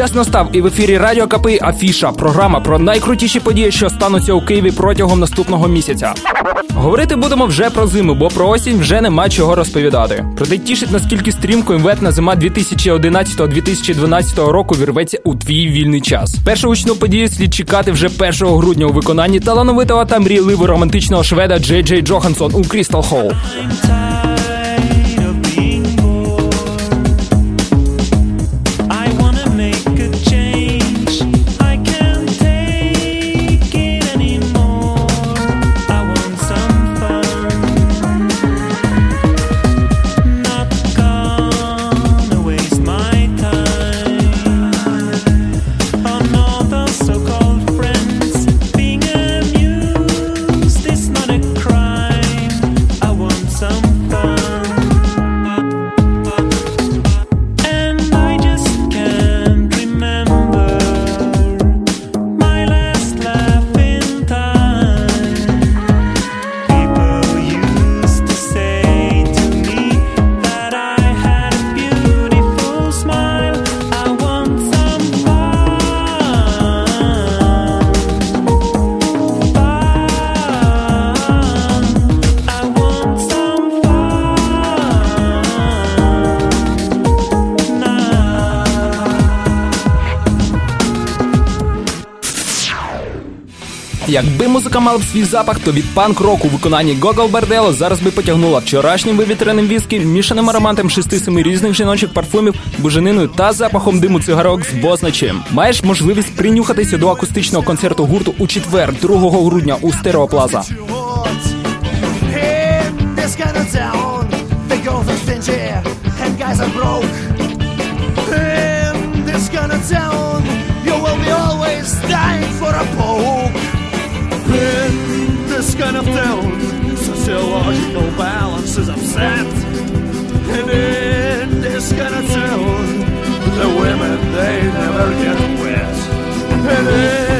Час настав і в ефірі Радіо КПІ Афіша. Програма про найкрутіші події, що стануться у Києві протягом наступного місяця. Говорити будемо вже про зиму, бо про осінь вже нема чого розповідати. Проте тішить, наскільки стрімко інветна зима 2011-2012 року вірветься у твій вільний час. Першу гучну подію слід чекати вже 1 грудня у виконанні талановитого та мрійливо романтичного шведа Джей Джей Джохансон у Крістал Холл. Якби музика мала б свій запах, то від панк року у виконанні Гогол Бардело зараз би потягнула вчорашнім вивітреним віскі, мішаним ароматом шести-семи різних жіночих парфумів, бужениною та запахом диму цигарок з бозначем. Маєш можливість принюхатися до акустичного концерту гурту у четвер, 2 грудня у Стереоплаза. dying for a poke. This kind of town, sociological balance is upset. And in this kind of the women, they never get wet. And in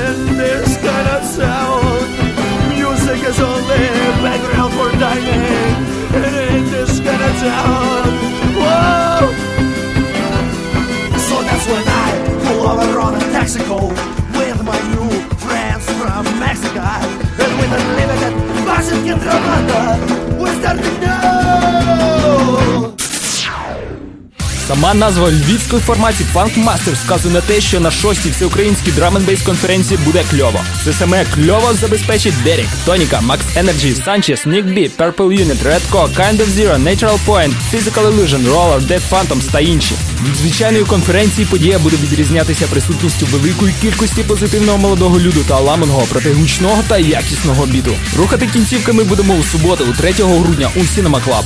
Сама назва львівської формації Funk Master вказує на те, що на шостій всеукраїнській драм-н-бейс конференції буде кльово. Це саме кльово забезпечить Дерік, Тоніка, Max Energy, Sanchez, Nick B, Purple Unit, Redco, Kind of Zero, Natural Point, Physical Illusion, Roller, Dead Phantoms та інші. Від звичайної конференції подія буде відрізнятися присутністю великої кількості позитивного молодого люду та ламаного проти гучного та якісного біту. Рухати кінцівками будемо у суботу, у 3 грудня у Cinema Club.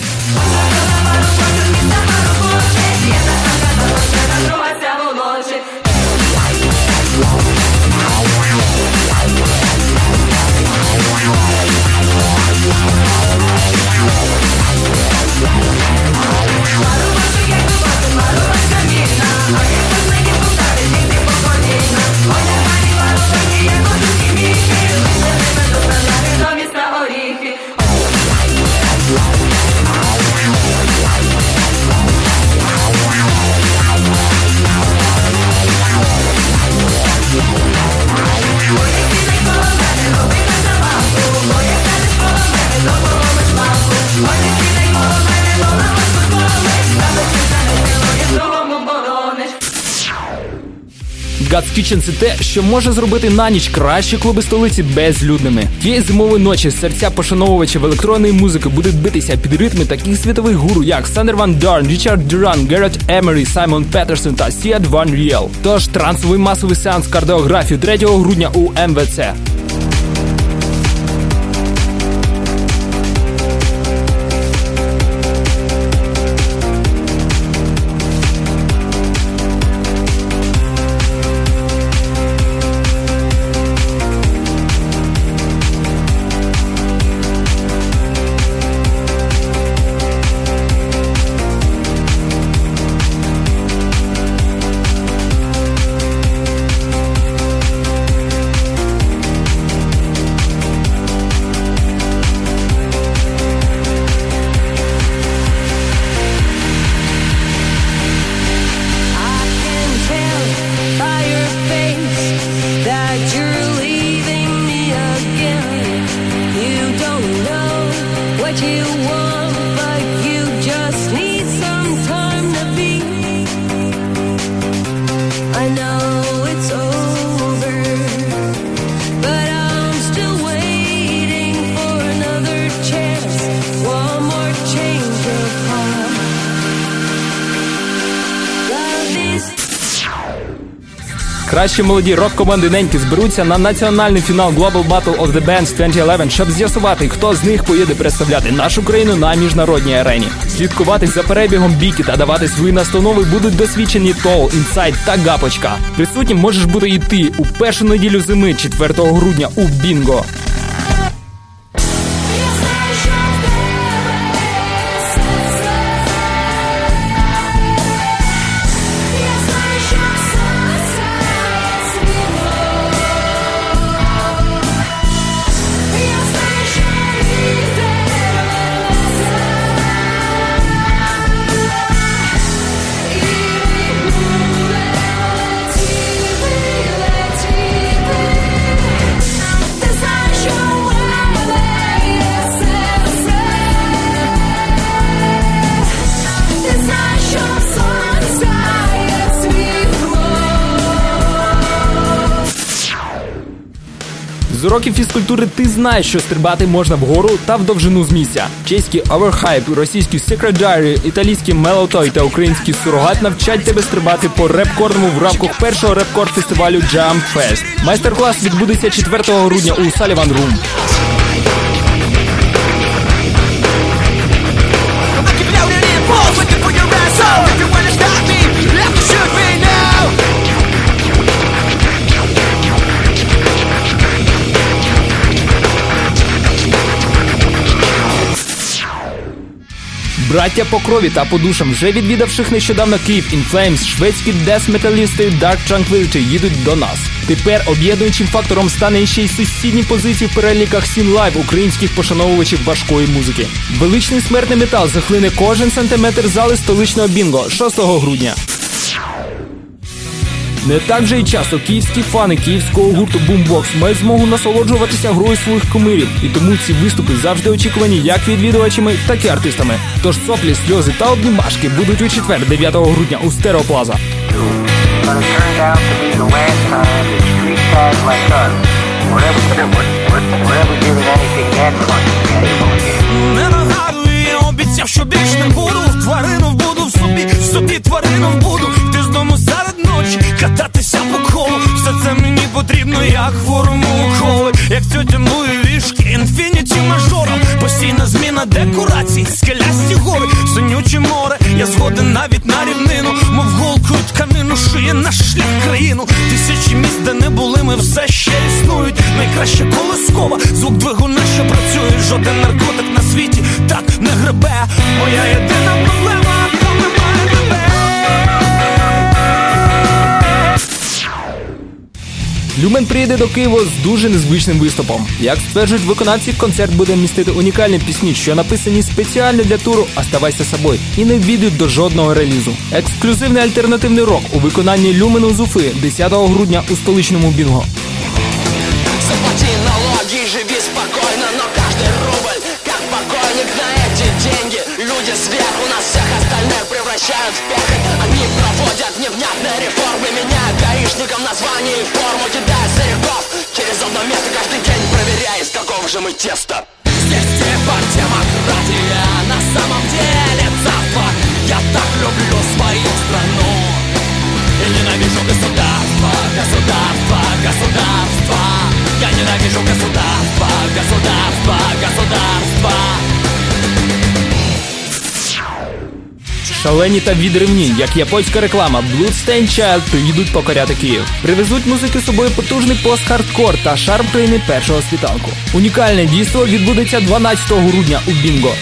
God's Kitchen – це те, що може зробити на ніч кращі клуби столиці безлюдними. Тієї зимової ночі серця пошановувачів електронної музики будуть битися під ритми таких світових гуру, як Сандер Ван Дорн, Річард Дюран, Ґарет Емері, Саймон Паттерсон та Сід Ван Ріел. Тож трансовий масовий сеанс кардіографії 3 грудня у МВЦ. Кращі молоді рок-команди Неньки зберуться на національний фінал Global Battle of the Bands 2011, щоб з'ясувати, хто з них поїде представляти нашу країну на міжнародній арені. Слідкувати за перебігом біки та давати свої настанови будуть досвідчені Тол, Інсайд та Гапочка. Присутнім можеш бути і ти у першу неділю зими, 4 грудня у Бінго. З уроків фізкультури ти знаєш, що стрибати можна вгору та в довжину з місця. Чеські Overhype, російські Secret Diary, італійський Mellotoy та український сурогат навчать тебе стрибати по репкорному в рамках першого репкорд фестивалю Jump Fest. Майстер-клас відбудеться 4 грудня у Sullivan Room. Браття по крові та по душам, вже відвідавших нещодавно Київ In Flames, шведські дес-металісти Dark Tranquility їдуть до нас. Тепер об'єднуючим фактором стане ще й сусідні позиції в переліках seen live українських пошановувачів важкої музики. Величний смертний метал захлине кожен сантиметр зали столичного бінго 6 грудня. Не так вже й часто київські фани київського гурту Boombox мають змогу насолоджуватися грою своїх кумирів, і тому ці виступи завжди очікувані як відвідувачами, так і артистами. Тож соплі, сльози та обнімашки будуть у четвер, 9 грудня у Стереоплаза. But it turned out to be the last time that street guys like us were ever, were ever given anything that fucking valuable again. Не нагадую, я обіцяв, що більш не буду В тварину Зміна скелясті гори Синюче море, я згоден навіть на рівнину Мов голкою тканину шиє наш шлях країну. Тисячі міст, де не були, ми все ще існують. Найкраща колискова, звук двигуна, що працює Жоден наркотик Люмен приїде до Києва з дуже незвичним виступом. Як стверджують виконавці, концерт буде містити унікальні пісні, що написані спеціально для туру «Оставайся собою» і не ввійдуть до жодного релізу. Ексклюзивний альтернативний рок у виконанні Люмену з Уфи 10 грудня у столичному Бінго. Заплати налоги, живи спокойно, но каждый рубль, как покойник на эти деньги Люди сверху нас всех остальных превращают в пехоть Они проводят невнятные реформы, меняют гаишникам название и форму Кидая стариков через одно место каждый день проверяя, из какого же мы теста. Здесь типа демократия, на самом деле запад Я так люблю свою страну. И ненавижу государство, государство, государство. Я ненавижу государство, Шалені та відривні, як японська реклама, Bloodstained Child приїдуть покоряти Київ. Привезуть музики з собою потужний пост-хардкор та шарм країни першого світанку. Унікальне дійство відбудеться 12 грудня у Бінго.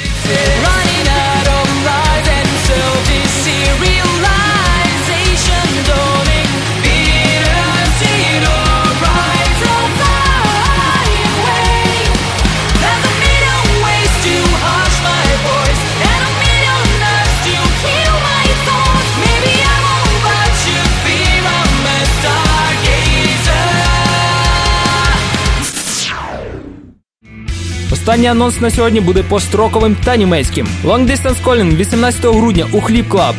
Останній анонс на сьогодні буде пост-роковим та німецьким. Long Distance Calling 18 грудня у Хліб Клаб.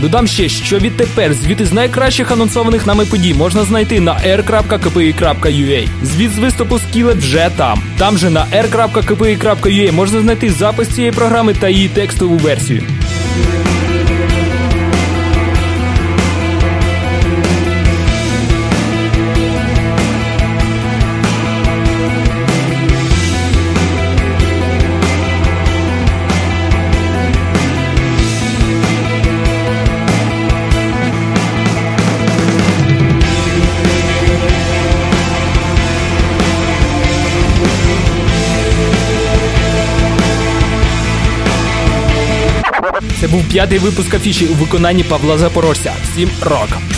Додам ще, що відтепер звіти з найкращих анонсованих нами подій можна знайти на r.kpi.ua. Звіт з виступу Skillet вже там. Там же на r.kpi.ua можна знайти запис цієї програми та її текстову версію. Був п'ятий випуск афіші у виконанні Павла Запорожця. Всім рок!